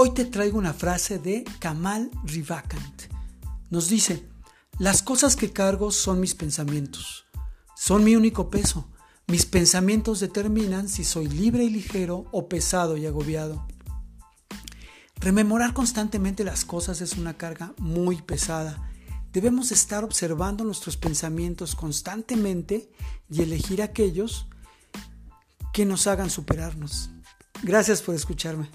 Hoy te traigo una frase de Kamal Rivakant. Nos dice, las cosas que cargo son mis pensamientos, son mi único peso. Mis pensamientos determinan si soy libre y ligero o pesado y agobiado. Rememorar constantemente las cosas es una carga muy pesada. Debemos estar observando nuestros pensamientos constantemente y elegir aquellos que nos hagan superarnos. Gracias por escucharme.